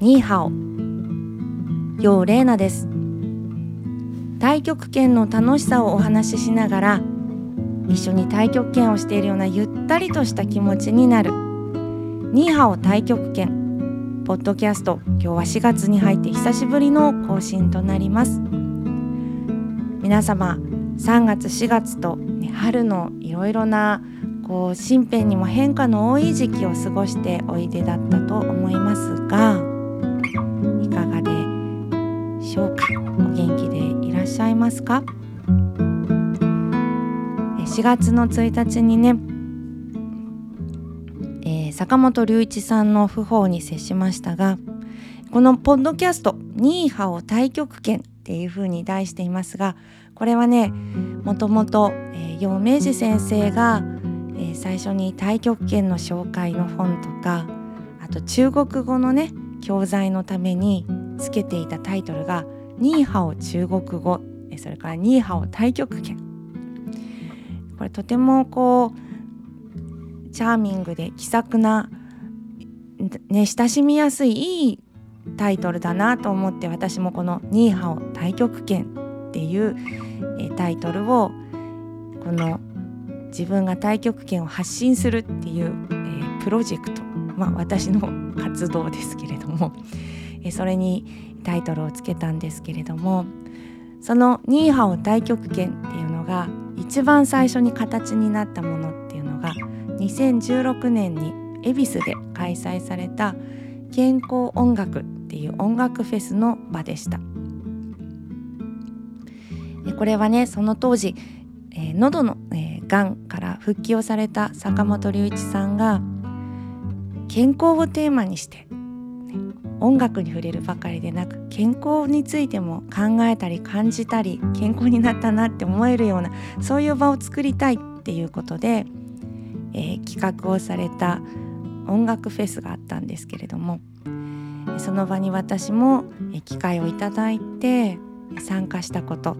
ニーハオヨーレーナです。太極拳の楽しさをお話ししながら一緒に太極拳をしているようなゆったりとした気持ちになる。ニーハオ太極拳。ポッドキャスト今日は4月に入って久しぶりの更新となります。皆様3月4月と、ね、春のいろいろなこう身辺にも変化の多い時期を過ごしておいでだったと思いますがますか？4月の1日にね、えー、坂本龍一さんの訃報に接しましたがこのポッドキャスト「ニーハオ太極拳」っていうふうに題していますがこれはねもともと、陽明治先生が、えー、最初に太極拳の紹介の本とかあと中国語のね教材のためにつけていたタイトルが「ニーハオ中国語」それから「ニーハオ太極拳」これとてもこうチャーミングで気さくな、ね、親しみやすいいいタイトルだなと思って私もこの「ニーハオ太極拳」っていう、えタイトルをこの自分が太極拳を発信するっていう、えー、プロジェクトまあ私の活動ですけれども、えそれにタイトルをつけたんですけれどもその「ニーハオ太極拳」っていうのが一番最初に形になったものっていうのが2016年に恵比寿で開催された健康音楽っていう音楽フェスの場でした。これはねその当時、えー、喉の、えー、がんから復帰をされた坂本龍一さんが健康をテーマにして、音楽に触れるばかりでなく健康についても考えたり感じたり健康になったなって思えるようなそういう場を作りたいっていうことで、えー、企画をされた音楽フェスがあったんですけれどもその場に私も機会をいただいて参加したこと、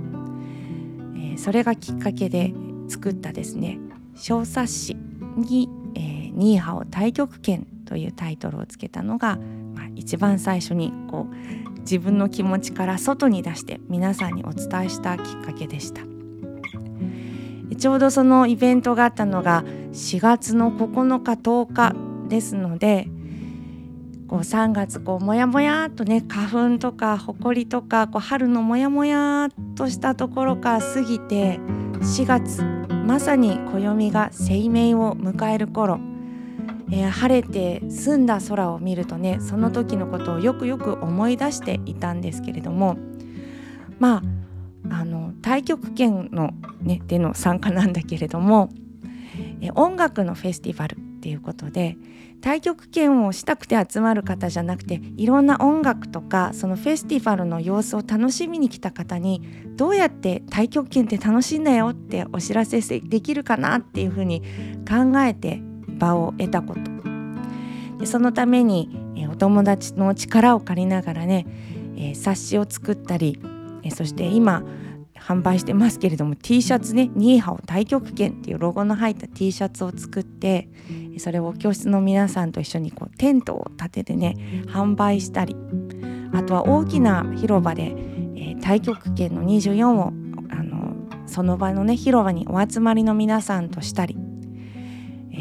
え、それがきっかけで作ったですね小冊子に、え、ニーハオ太極拳というタイトルをつけたのが、一番最初にこう自分の気持ちから外に出して皆さんにお伝えしたきっかけでした。ちょうどそのイベントがあったのが4月の9日10日ですのでこう3月こうモヤモヤっとね花粉とかほこりとかこう春のモヤモヤっとしたところから過ぎて4月まさに暦が生命を迎える頃えー、晴れて澄んだ空を見るとねその時のことをよくよく思い出していたんですけれどもまああの太極拳の、ね、での参加なんだけれども、えー、音楽のフェスティバルっていうことで太極拳をしたくて集まる方じゃなくていろんな音楽とかそのフェスティバルの様子を楽しみに来た方にどうやって太極拳って楽しいんだよってお知らせできるかなっていうふうに考えて場を得たこと。でそのために、えお友達の力を借りながらね、え冊子を作ったり、えそして今販売してますけれども T シャツねニーハオ太極拳っていうロゴの入った T シャツを作ってそれを教室の皆さんと一緒にこうテントを立ててね販売したりあとは大きな広場で、え、太極拳の24をあのその場のね広場にお集まりの皆さんとしたり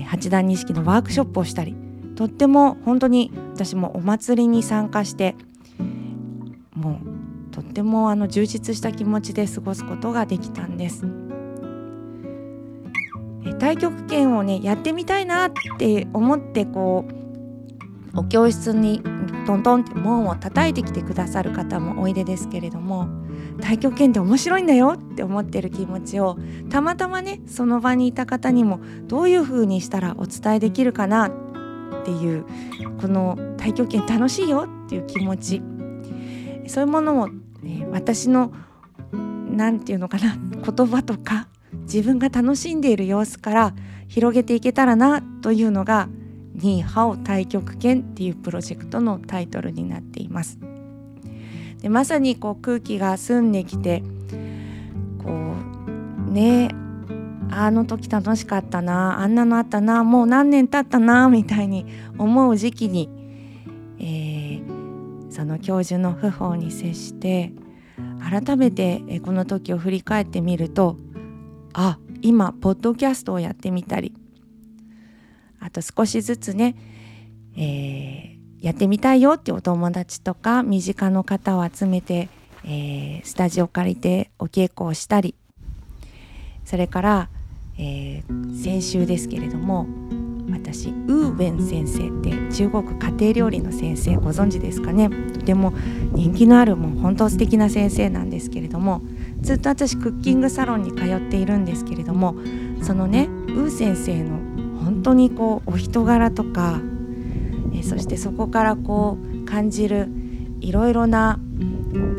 八段錦のワークショップをしたりとっても本当に私もお祭りに参加してもうとってもあの充実した気持ちで過ごすことができたんです。太極拳をねやってみたいなって思ってこうお教室にトントンって門を叩いてきてくださる方もおいでですけれども太極拳って面白いんだよって思ってる気持ちをたまたまねその場にいた方にもどういう風にしたらお伝えできるかなっていうこの太極拳楽しいよっていう気持ちそういうものを、ね、私の何て言うのかな言葉とか自分が楽しんでいる様子から広げていけたらなというのが「ニーハオ太極拳」っていうプロジェクトのタイトルになっています。でまさにこう空気が澄んできてこうねあの時楽しかったなあんなのあったなもう何年経ったなみたいに思う時期に、えー、その教授の訃報に接して改めてこの時を振り返ってみるとあ今ポッドキャストをやってみたりあと少しずつね、えー、やってみたいよってお友達とか身近の方を集めて、えー、スタジオ借りてお稽古をしたり。それから、えー、先週ですけれども私ウーウェン先生って中国家庭料理の先生ご存知ですかね。とても人気のあるもう本当素敵な先生なんですけれどもずっと私クッキングサロンに通っているんですけれどもそのねウー先生の本当にこうお人柄とかそしてそこからこう感じるいろいろな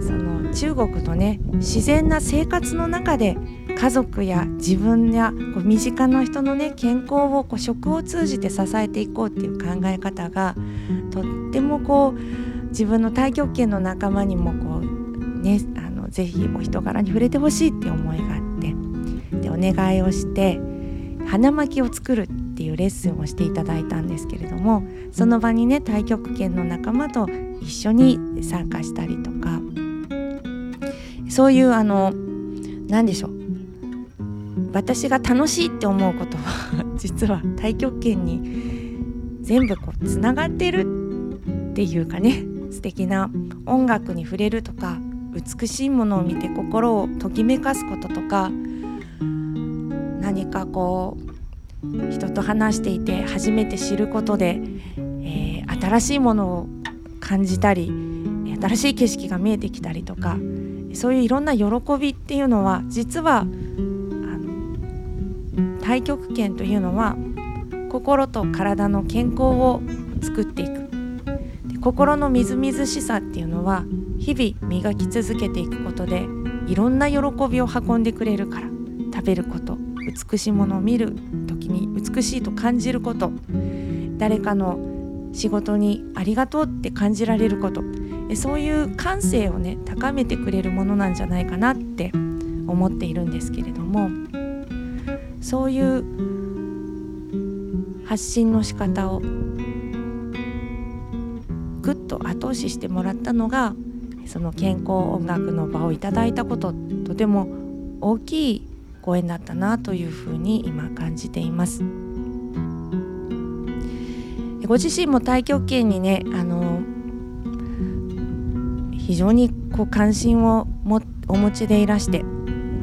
その中国のね自然な生活の中で家族や自分やこう身近な人のね健康をこう食を通じて支えていこうっていう考え方がとってもこう自分の太極拳の仲間にもこうねあのぜひお人柄に触れてほしいって思いがあってでお願いをして花巻を作るっていうレッスンをしていただいたんですけれどもその場にね太極拳の仲間と一緒に参加したりとかそういうあの何でしょう。私が楽しいって思うことは 実は太極拳に全部こうつながってるっていうかね素敵な音楽に触れるとか美しいものを見て心をときめかすこととか何かこう人と話していて初めて知ることで、えー、新しいものを感じたり新しい景色が見えてきたりとかそういういろんな喜びっていうのは実はあの太極拳というのは心と体の健康を作っていく。心のみずみずしさっていうのは日々磨き続けていくことでいろんな喜びを運んでくれるから。食べること美しいものを見る。に美しいと感じること。誰かの仕事にありがとうって感じられること。そういう感性をね高めてくれるものなんじゃないかなって思っているんですけれども。そういう発信の仕方をぐっと後押ししてもらったのがその健康音楽の場をいただいたこと。とても大きいご縁だったなというふうに今感じています。ご自身も太極拳にねあの非常にこう関心をもお持ちでいらして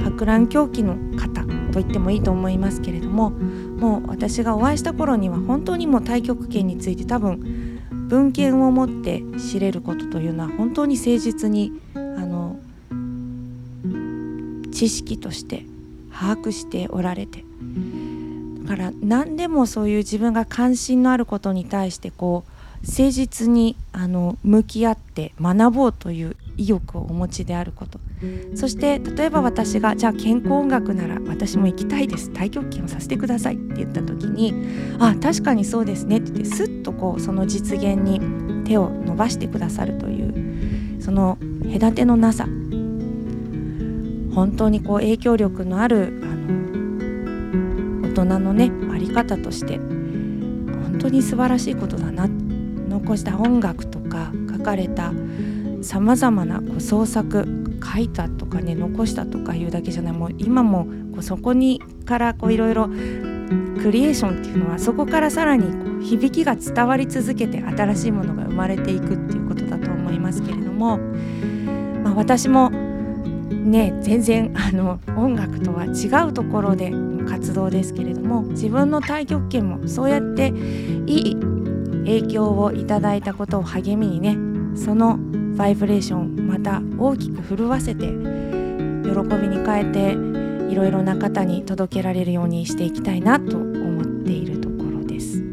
博覧狂気の方と言ってもいいと思いますけれどももう私がお会いした頃には本当にもう太極拳について多分文献を持って知れることというのは本当に誠実にあの知識として把握しておられて。だから何でもそういう自分が関心のあることに対してこう誠実にあの向き合って学ぼうという意欲をお持ちであること。そして例えば私がじゃあ健康音楽なら私も行きたいです。太極拳をさせてくださいって言った時にあ確かにそうですねって言ってスッとこうその実現に手を伸ばしてくださるというその隔てのなさ。本当にこう影響力のあるあの大人のねあり方として本当に素晴らしいことだな。残した音楽とか書かれたさまざまなこう創作書いたとかね残したとかいうだけじゃない。もう今もこうそこにからいろいろクリエーションっていうのはそこからさらにこう響きが伝わり続けて新しいものが生まれていくっていうことだと思いますけれども、まあ、私もね全然あの音楽とは違うところで活動ですけれども自分の太極拳もそうやっていい影響をいただいたことを励みにねそのバイブレーションまた大きく震わせて喜びに変えていろいろな方に届けられるようにしていきたいなと思っているところです。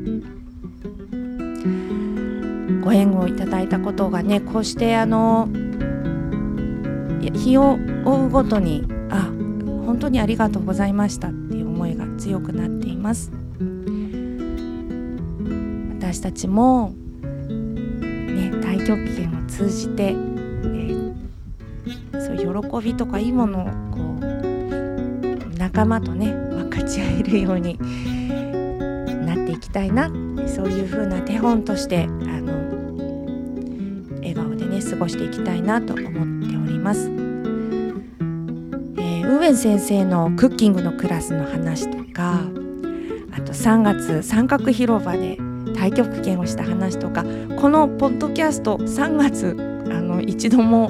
ご縁をいただいたことがねこうしてあの日を追うごとにあ本当にありがとうございましたっていう思いが強くなっています私たちも、ね、太極拳を通じて、えー、そう喜びとかいいものをこう仲間とね分かち合えるようになっていきたいなそういう風な手本としてあの笑顔でね過ごしていきたいなと思っております。ウーエン先生のクッキングのクラスの話とかあと3月三角広場で太極拳をした話とかこのポッドキャスト3月あの一度も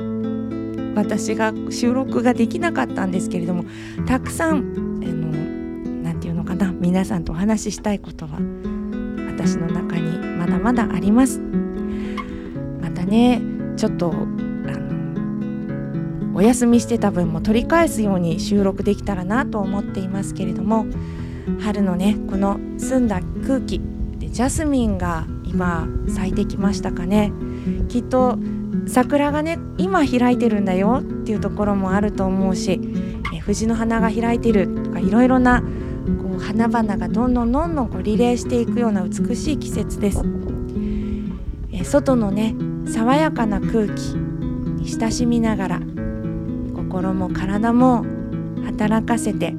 私が収録ができなかったんですけれどもたくさん何て言うのかな皆さんとお話ししたいことは私の中にまだまだあります。またねちょっとお休みしてた分も取り返すように収録できたらなと思っていますけれども春のねこの澄んだ空気でジャスミンが今咲いてきましたかね。きっと桜がね今開いてるんだよっていうところもあると思うしえ藤の花が開いてるとかいろいろなこう花々がどんどんどんどんこうリレーしていくような美しい季節です。え外のね爽やかな空気に親しみながら心も体も働かせて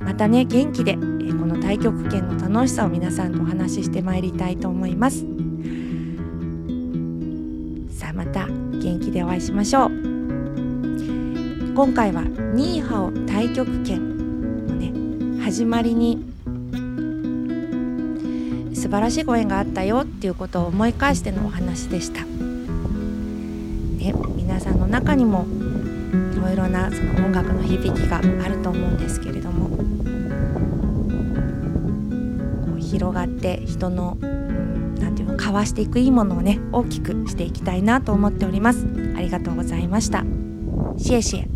またね元気でこの太極拳の楽しさを皆さんとお話ししてまいりたいと思いますさあまた元気でお会いしましょう今回はニーハオ太極拳のね始まりに素晴らしいご縁があったよっていうことを思い返してのお話でした。ね、皆さんの中にもいろいろなその音楽の響きがあると思うんですけれどもこう広がって人の何て言うの交わしていくいいものをね大きくしていきたいなと思っております。ありがとうございました。シエシエ。